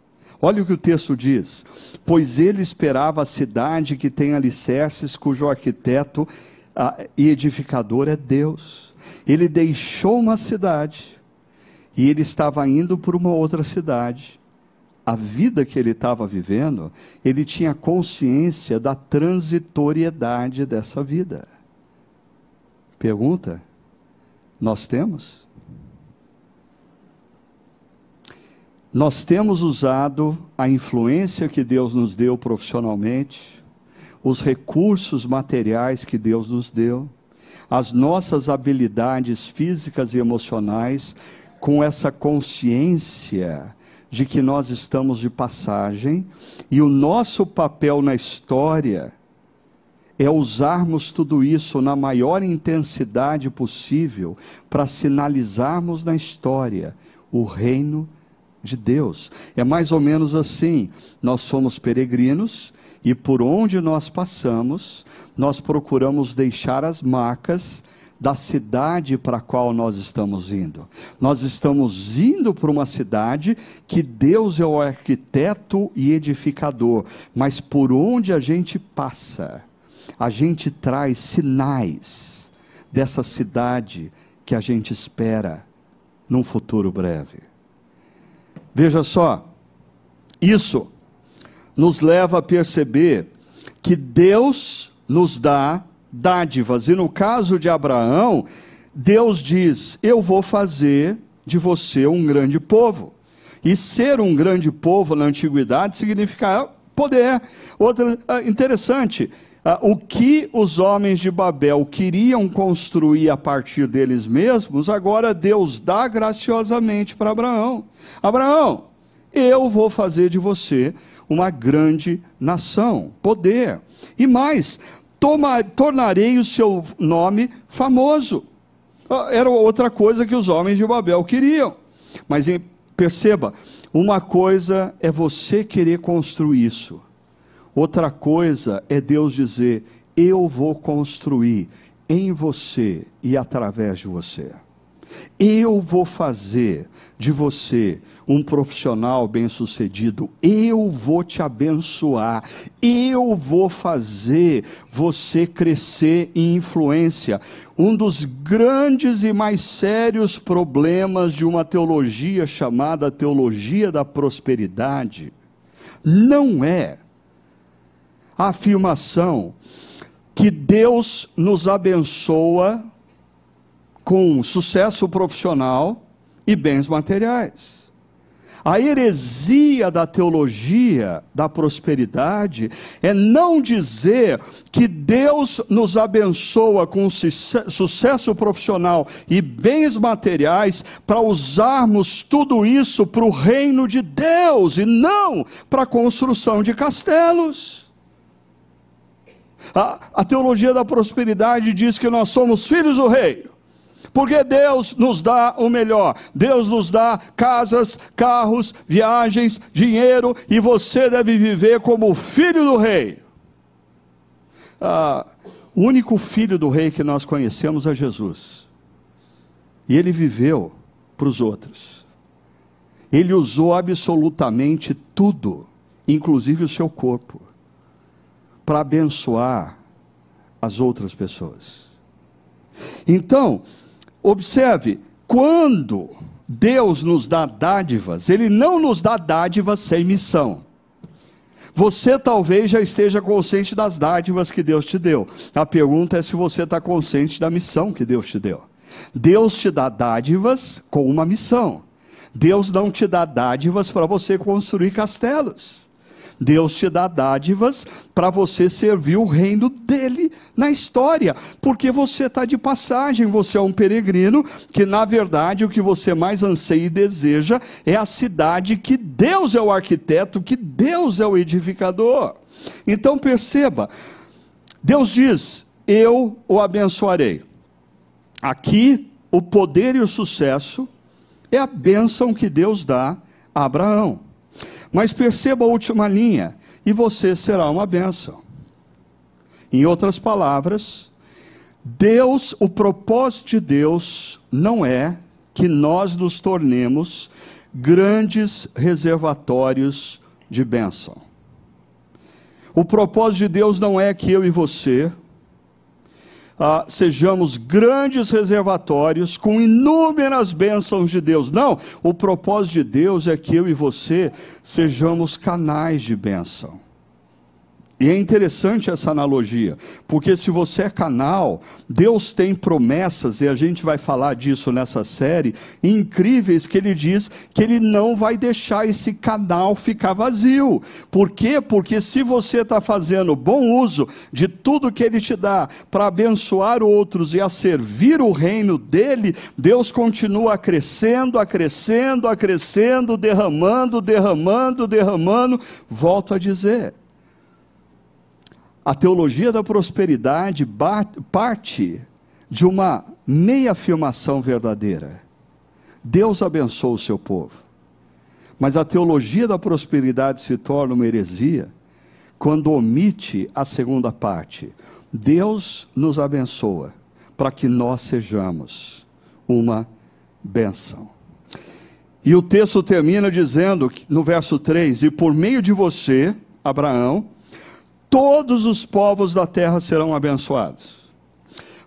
Olha o que o texto diz: Pois ele esperava a cidade que tem alicerces, cujo arquiteto ah, e edificador é Deus. Ele deixou uma cidade e ele estava indo para uma outra cidade. A vida que ele estava vivendo, ele tinha consciência da transitoriedade dessa vida. Pergunta: nós temos? Nós temos usado a influência que Deus nos deu profissionalmente, os recursos materiais que Deus nos deu, as nossas habilidades físicas e emocionais, com essa consciência de que nós estamos de passagem e o nosso papel na história é usarmos tudo isso na maior intensidade possível para sinalizarmos na história o reino de de Deus. É mais ou menos assim: nós somos peregrinos e por onde nós passamos, nós procuramos deixar as marcas da cidade para a qual nós estamos indo. Nós estamos indo para uma cidade que Deus é o arquiteto e edificador, mas por onde a gente passa, a gente traz sinais dessa cidade que a gente espera num futuro breve. Veja só, isso nos leva a perceber que Deus nos dá dádivas. E no caso de Abraão, Deus diz: Eu vou fazer de você um grande povo. E ser um grande povo na antiguidade significa poder. Outra ah, interessante, o que os homens de Babel queriam construir a partir deles mesmos, agora Deus dá graciosamente para Abraão. Abraão, eu vou fazer de você uma grande nação, poder. E mais, toma, tornarei o seu nome famoso. Ah, era outra coisa que os homens de Babel queriam. Mas perceba, uma coisa é você querer construir isso. Outra coisa é Deus dizer: Eu vou construir em você e através de você. Eu vou fazer de você um profissional bem-sucedido. Eu vou te abençoar. Eu vou fazer você crescer em influência. Um dos grandes e mais sérios problemas de uma teologia chamada teologia da prosperidade não é a afirmação que Deus nos abençoa com sucesso profissional e bens materiais. A heresia da teologia da prosperidade é não dizer que Deus nos abençoa com sucesso profissional e bens materiais para usarmos tudo isso para o reino de Deus e não para a construção de castelos. A, a teologia da prosperidade diz que nós somos filhos do rei. Porque Deus nos dá o melhor. Deus nos dá casas, carros, viagens, dinheiro, e você deve viver como filho do rei. Ah, o único filho do rei que nós conhecemos é Jesus. E ele viveu para os outros. Ele usou absolutamente tudo, inclusive o seu corpo, para abençoar as outras pessoas. Então, Observe, quando Deus nos dá dádivas, Ele não nos dá dádivas sem missão. Você talvez já esteja consciente das dádivas que Deus te deu. A pergunta é se você está consciente da missão que Deus te deu. Deus te dá dádivas com uma missão. Deus não te dá dádivas para você construir castelos. Deus te dá dádivas para você servir o reino dele na história, porque você está de passagem, você é um peregrino, que na verdade o que você mais anseia e deseja é a cidade que Deus é o arquiteto, que Deus é o edificador. Então perceba, Deus diz: Eu o abençoarei. Aqui, o poder e o sucesso é a bênção que Deus dá a Abraão. Mas perceba a última linha: e você será uma bênção. Em outras palavras, Deus, o propósito de Deus não é que nós nos tornemos grandes reservatórios de bênção. O propósito de Deus não é que eu e você ah, sejamos grandes reservatórios com inúmeras bênçãos de Deus. Não, o propósito de Deus é que eu e você sejamos canais de bênção. E é interessante essa analogia, porque se você é canal, Deus tem promessas, e a gente vai falar disso nessa série, incríveis, que Ele diz que Ele não vai deixar esse canal ficar vazio. Por quê? Porque se você está fazendo bom uso de tudo que Ele te dá para abençoar outros e a servir o reino dEle, Deus continua crescendo, acrescendo, acrescendo, derramando, derramando, derramando. Volto a dizer a teologia da prosperidade parte de uma meia afirmação verdadeira. Deus abençoa o seu povo. Mas a teologia da prosperidade se torna uma heresia quando omite a segunda parte. Deus nos abençoa para que nós sejamos uma benção. E o texto termina dizendo, no verso 3: E por meio de você, Abraão, todos os povos da terra serão abençoados.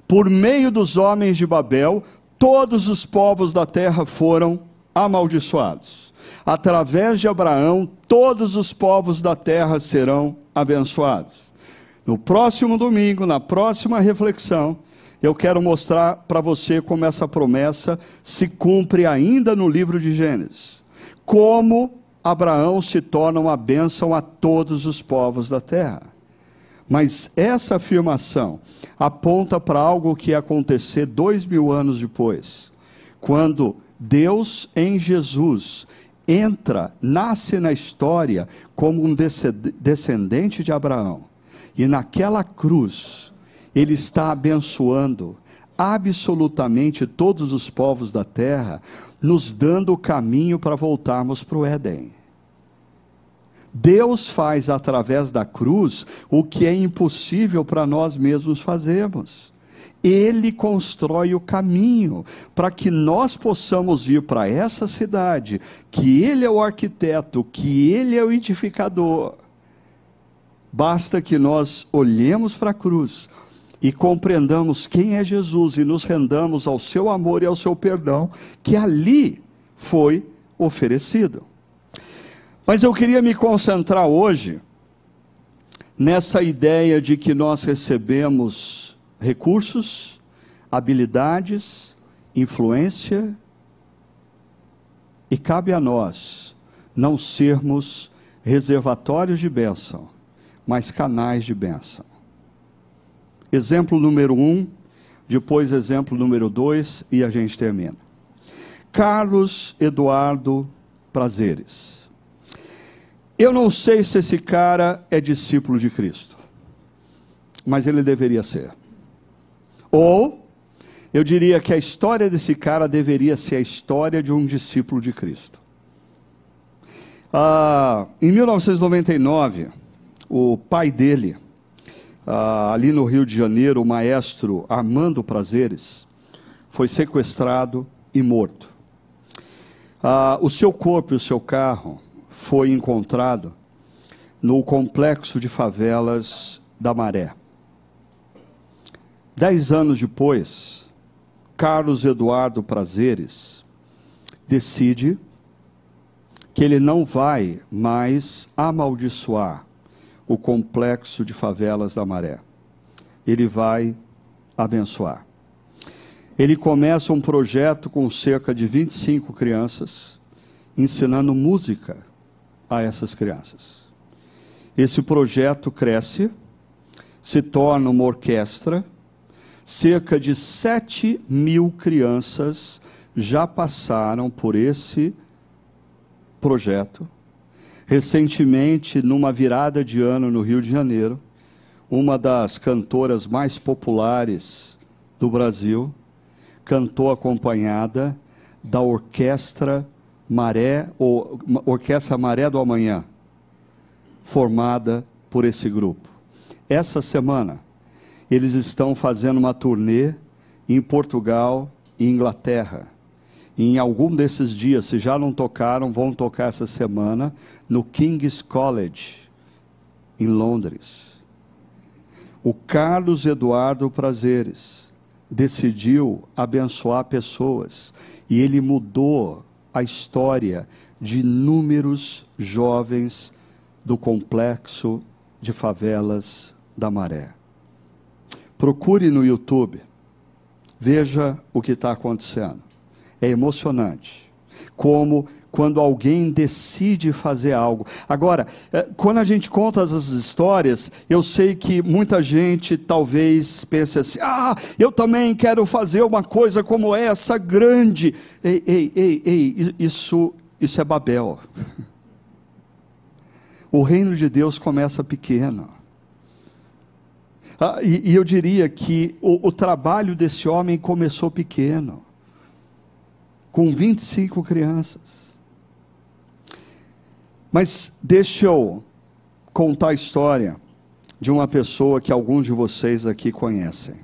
Por meio dos homens de Babel, todos os povos da terra foram amaldiçoados. Através de Abraão, todos os povos da terra serão abençoados. No próximo domingo, na próxima reflexão, eu quero mostrar para você como essa promessa se cumpre ainda no livro de Gênesis. Como Abraão se torna uma bênção a todos os povos da terra. Mas essa afirmação aponta para algo que ia acontecer dois mil anos depois, quando Deus em Jesus entra, nasce na história como um descendente de Abraão, e naquela cruz, ele está abençoando absolutamente todos os povos da terra, nos dando o caminho para voltarmos para o Éden. Deus faz através da cruz o que é impossível para nós mesmos fazermos. Ele constrói o caminho para que nós possamos ir para essa cidade, que Ele é o arquiteto, que Ele é o edificador. Basta que nós olhemos para a cruz e compreendamos quem é Jesus e nos rendamos ao seu amor e ao seu perdão, que ali foi oferecido. Mas eu queria me concentrar hoje nessa ideia de que nós recebemos recursos, habilidades, influência, e cabe a nós não sermos reservatórios de bênção, mas canais de bênção. Exemplo número um, depois exemplo número dois, e a gente termina. Carlos Eduardo Prazeres. Eu não sei se esse cara é discípulo de Cristo, mas ele deveria ser. Ou, eu diria que a história desse cara deveria ser a história de um discípulo de Cristo. Ah, em 1999, o pai dele, ah, ali no Rio de Janeiro, o maestro Armando Prazeres, foi sequestrado e morto. Ah, o seu corpo e o seu carro foi encontrado no complexo de favelas da Maré. Dez anos depois, Carlos Eduardo Prazeres decide que ele não vai mais amaldiçoar o complexo de favelas da Maré. Ele vai abençoar. Ele começa um projeto com cerca de 25 crianças, ensinando música a essas crianças. Esse projeto cresce, se torna uma orquestra, cerca de 7 mil crianças já passaram por esse projeto. Recentemente, numa virada de ano no Rio de Janeiro, uma das cantoras mais populares do Brasil, cantou acompanhada da orquestra Maré, ou Orquestra Maré do Amanhã, formada por esse grupo. Essa semana, eles estão fazendo uma turnê em Portugal e Inglaterra. Em algum desses dias, se já não tocaram, vão tocar essa semana no King's College, em Londres. O Carlos Eduardo Prazeres decidiu abençoar pessoas e ele mudou a história de inúmeros jovens do complexo de favelas da Maré. Procure no YouTube, veja o que está acontecendo. É emocionante. Como quando alguém decide fazer algo. Agora, eh, quando a gente conta essas histórias, eu sei que muita gente talvez pense assim: ah, eu também quero fazer uma coisa como essa grande. Ei, ei, ei, ei, isso, isso é Babel. O reino de Deus começa pequeno. Ah, e, e, eu diria que o, o trabalho desse homem começou pequeno, com 25 crianças. Mas deixa eu contar a história de uma pessoa que alguns de vocês aqui conhecem.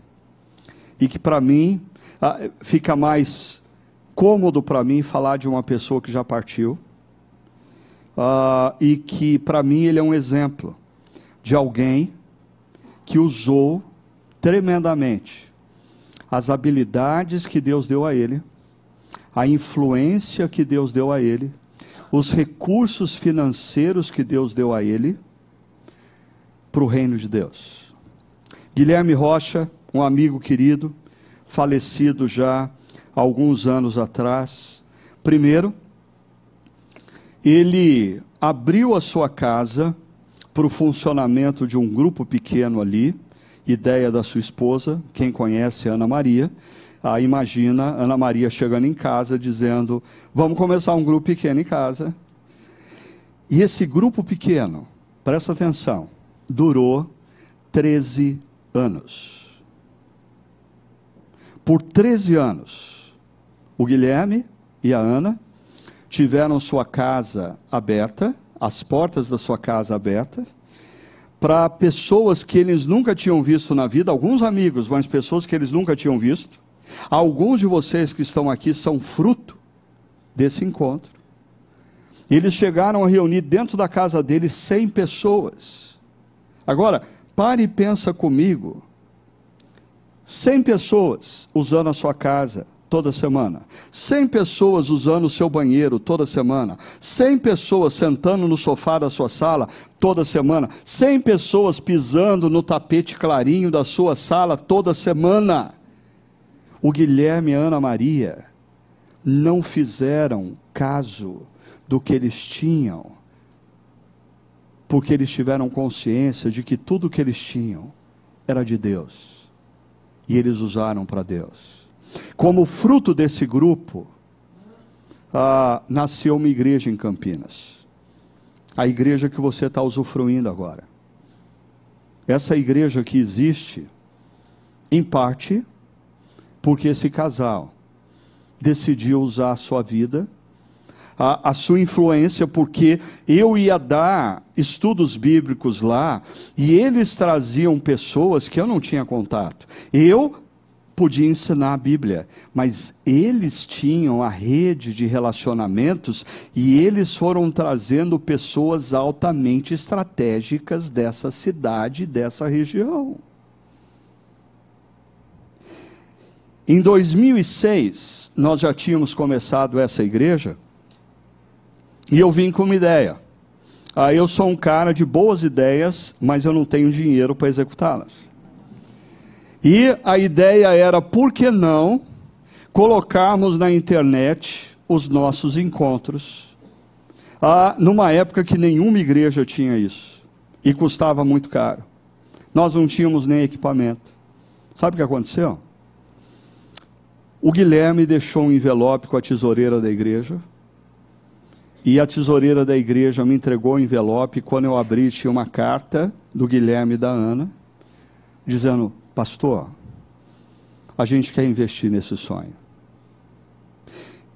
E que para mim ah, fica mais cômodo para mim falar de uma pessoa que já partiu. Uh, e que para mim ele é um exemplo de alguém que usou tremendamente as habilidades que Deus deu a ele, a influência que Deus deu a ele, os recursos financeiros que Deus deu a ele para o reino de Deus. Guilherme Rocha, um amigo querido, falecido já alguns anos atrás. Primeiro, ele abriu a sua casa para o funcionamento de um grupo pequeno ali, ideia da sua esposa, quem conhece Ana Maria, ah, imagina Ana Maria chegando em casa dizendo: Vamos começar um grupo pequeno em casa. E esse grupo pequeno, presta atenção, durou 13 anos. Por 13 anos, o Guilherme e a Ana tiveram sua casa aberta, as portas da sua casa abertas, para pessoas que eles nunca tinham visto na vida, alguns amigos, mas pessoas que eles nunca tinham visto. Alguns de vocês que estão aqui são fruto desse encontro. Eles chegaram a reunir dentro da casa deles 100 pessoas. Agora, pare e pensa comigo. 100 pessoas usando a sua casa toda semana. 100 pessoas usando o seu banheiro toda semana. 100 pessoas sentando no sofá da sua sala toda semana. 100 pessoas pisando no tapete clarinho da sua sala toda semana. O Guilherme e a Ana Maria não fizeram caso do que eles tinham, porque eles tiveram consciência de que tudo que eles tinham era de Deus, e eles usaram para Deus. Como fruto desse grupo, ah, nasceu uma igreja em Campinas, a igreja que você está usufruindo agora. Essa igreja que existe, em parte, porque esse casal decidiu usar a sua vida a, a sua influência, porque eu ia dar estudos bíblicos lá e eles traziam pessoas que eu não tinha contato. Eu podia ensinar a Bíblia, mas eles tinham a rede de relacionamentos e eles foram trazendo pessoas altamente estratégicas dessa cidade, dessa região. Em 2006, nós já tínhamos começado essa igreja. E eu vim com uma ideia. Ah, eu sou um cara de boas ideias, mas eu não tenho dinheiro para executá-las. E a ideia era, por que não colocarmos na internet os nossos encontros? Ah, numa época que nenhuma igreja tinha isso. E custava muito caro. Nós não tínhamos nem equipamento. Sabe o que aconteceu? O Guilherme deixou um envelope com a tesoureira da igreja e a tesoureira da igreja me entregou o envelope. Quando eu abri, tinha uma carta do Guilherme e da Ana, dizendo: Pastor, a gente quer investir nesse sonho.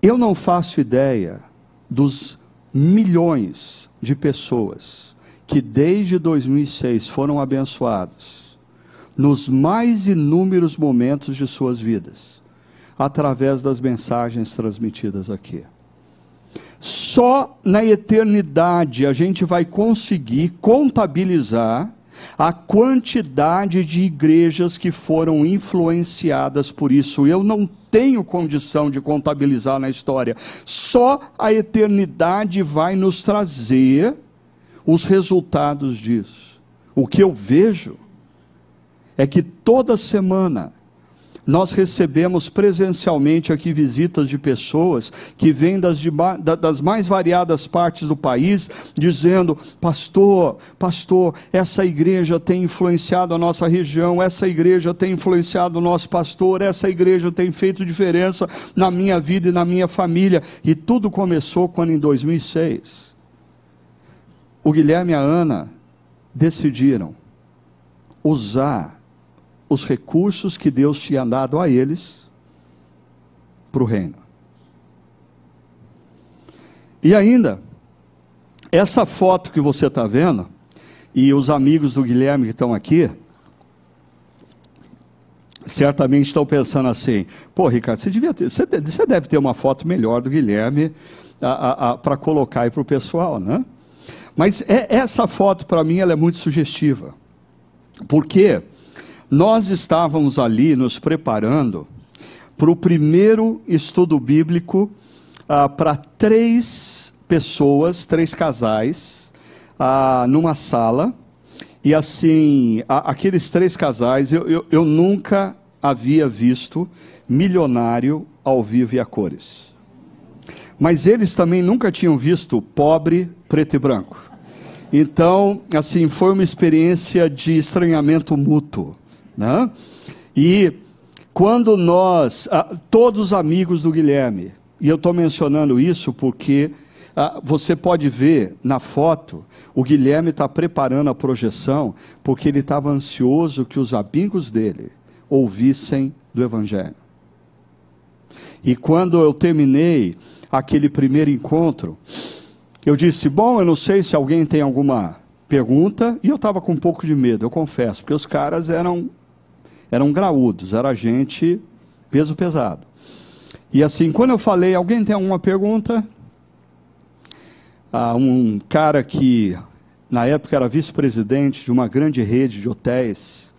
Eu não faço ideia dos milhões de pessoas que desde 2006 foram abençoados nos mais inúmeros momentos de suas vidas, através das mensagens transmitidas aqui. Só na eternidade a gente vai conseguir contabilizar a quantidade de igrejas que foram influenciadas por isso. Eu não tenho condição de contabilizar na história. Só a eternidade vai nos trazer os resultados disso. O que eu vejo é que toda semana nós recebemos presencialmente aqui visitas de pessoas que vêm das, das mais variadas partes do país, dizendo: Pastor, pastor, essa igreja tem influenciado a nossa região, essa igreja tem influenciado o nosso pastor, essa igreja tem feito diferença na minha vida e na minha família. E tudo começou quando em 2006 o Guilherme e a Ana decidiram usar os recursos que Deus tinha dado a eles para o reino. E ainda, essa foto que você está vendo, e os amigos do Guilherme que estão aqui, certamente estão pensando assim: pô, Ricardo, você, devia ter, você, deve ter uma foto melhor do Guilherme para colocar aí para o pessoal, né? Mas é, essa foto, para mim, ela é muito sugestiva. Porque nós estávamos ali nos preparando para o primeiro estudo bíblico ah, para três pessoas, três casais, ah, numa sala. E assim, a, aqueles três casais, eu, eu, eu nunca havia visto milionário ao vivo e a cores. Mas eles também nunca tinham visto pobre, preto e branco. Então, assim, foi uma experiência de estranhamento mútuo. Né? E quando nós, ah, todos os amigos do Guilherme, e eu estou mencionando isso porque ah, você pode ver na foto, o Guilherme está preparando a projeção, porque ele estava ansioso que os amigos dele ouvissem do Evangelho. E quando eu terminei aquele primeiro encontro, eu disse: Bom, eu não sei se alguém tem alguma pergunta e eu estava com um pouco de medo, eu confesso, porque os caras eram eram graúdos, era gente peso pesado. E assim, quando eu falei, alguém tem alguma pergunta? Ah, um cara que na época era vice-presidente de uma grande rede de hotéis,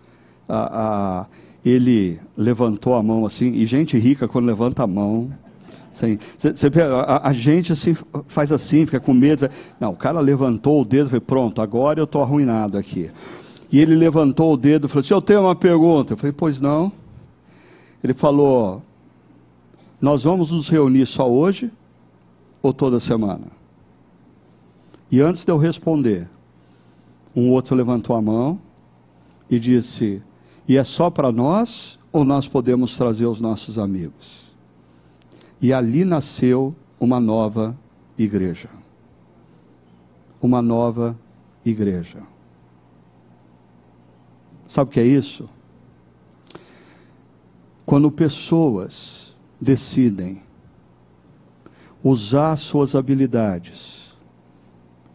ah, ah, ele levantou a mão assim, e gente rica quando levanta a mão, cê, a, a, gente assim, faz assim, fica com medo. Não, o cara levantou o dedo e falou, pronto, agora eu estou arruinado aqui. E ele levantou o dedo e falou assim, eu tenho uma pergunta. Eu falei, pois não. Ele falou, nós vamos nos reunir só hoje ou toda semana? E antes de eu responder, um outro levantou a mão e disse, e é só para nós ou nós podemos trazer os nossos amigos? E ali nasceu uma nova igreja. Uma nova igreja. Sabe o que é isso? Quando pessoas decidem usar suas habilidades,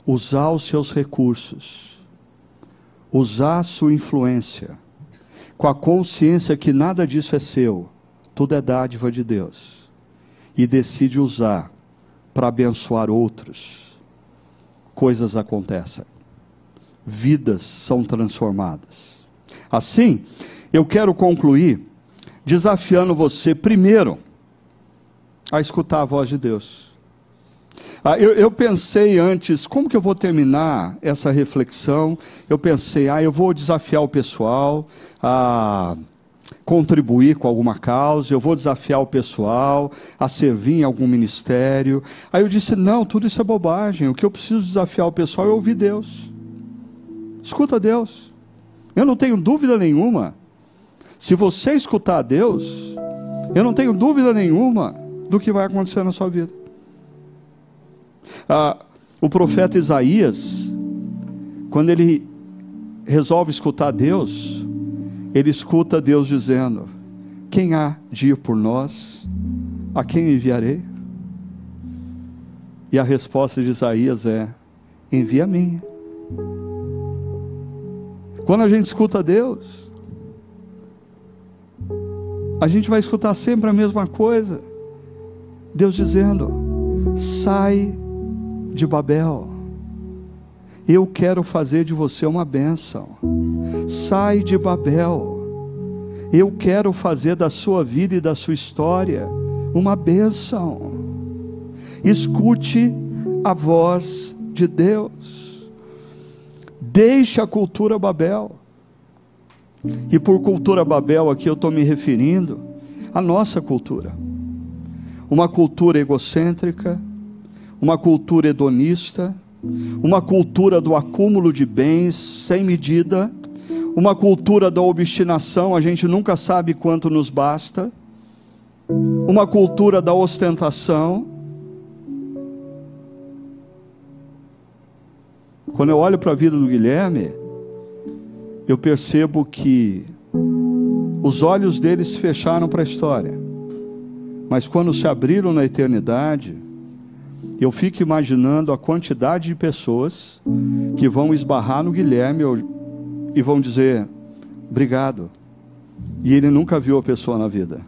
usar os seus recursos, usar sua influência, com a consciência que nada disso é seu, tudo é dádiva de Deus e decide usar para abençoar outros, coisas acontecem, vidas são transformadas. Assim, eu quero concluir desafiando você, primeiro, a escutar a voz de Deus. Ah, eu, eu, pensei antes, como que eu vou terminar essa reflexão? Eu pensei, ah, eu vou desafiar o pessoal a contribuir com alguma causa, eu vou desafiar o pessoal a servir em algum ministério. Aí eu disse: não, tudo isso é bobagem. O que eu preciso desafiar o pessoal é ouvir Deus. Escuta Deus. Eu não tenho dúvida nenhuma. Se você escutar Deus, eu não tenho dúvida nenhuma do que vai acontecer na sua vida. Ah, o profeta Isaías, quando ele resolve escutar Deus, ele escuta Deus dizendo: Quem há de ir por nós? A quem enviarei? E a resposta de Isaías é: Envia a mim. Quando a gente escuta Deus, a gente vai escutar sempre a mesma coisa. Deus dizendo: Sai de Babel. Eu quero fazer de você uma bênção. Sai de Babel. Eu quero fazer da sua vida e da sua história uma bênção. Escute a voz de Deus. Deixe a cultura Babel. E por cultura Babel aqui eu estou me referindo à nossa cultura. Uma cultura egocêntrica, uma cultura hedonista, uma cultura do acúmulo de bens sem medida, uma cultura da obstinação, a gente nunca sabe quanto nos basta, uma cultura da ostentação. Quando eu olho para a vida do Guilherme, eu percebo que os olhos dele se fecharam para a história, mas quando se abriram na eternidade, eu fico imaginando a quantidade de pessoas que vão esbarrar no Guilherme e vão dizer: obrigado. E ele nunca viu a pessoa na vida.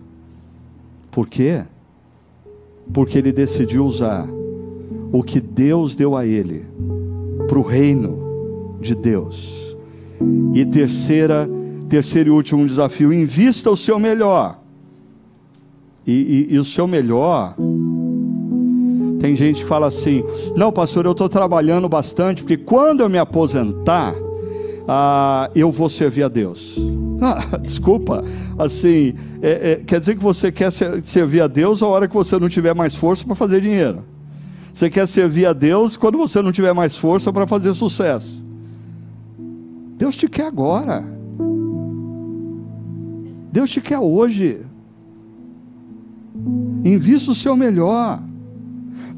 Por quê? Porque ele decidiu usar o que Deus deu a ele para o reino de Deus. E terceira, terceiro e último desafio: invista o seu melhor. E, e, e o seu melhor tem gente que fala assim: não, pastor, eu estou trabalhando bastante, porque quando eu me aposentar, ah, eu vou servir a Deus. Ah, desculpa, assim, é, é, quer dizer que você quer servir a Deus a hora que você não tiver mais força para fazer dinheiro. Você quer servir a Deus quando você não tiver mais força para fazer sucesso. Deus te quer agora. Deus te quer hoje. Invista o seu melhor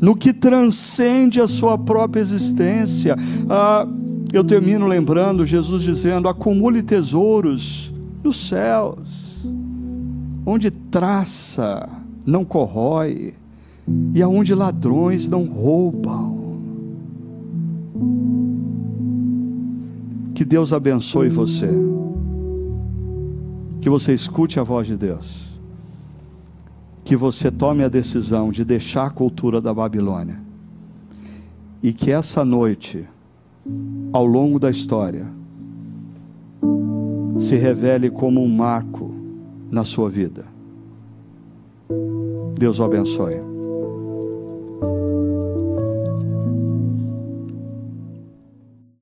no que transcende a sua própria existência. Ah, eu termino lembrando Jesus dizendo: acumule tesouros nos céus, onde traça não corrói e aonde ladrões não roubam. Que Deus abençoe você. Que você escute a voz de Deus. Que você tome a decisão de deixar a cultura da Babilônia. E que essa noite, ao longo da história, se revele como um marco na sua vida. Deus o abençoe.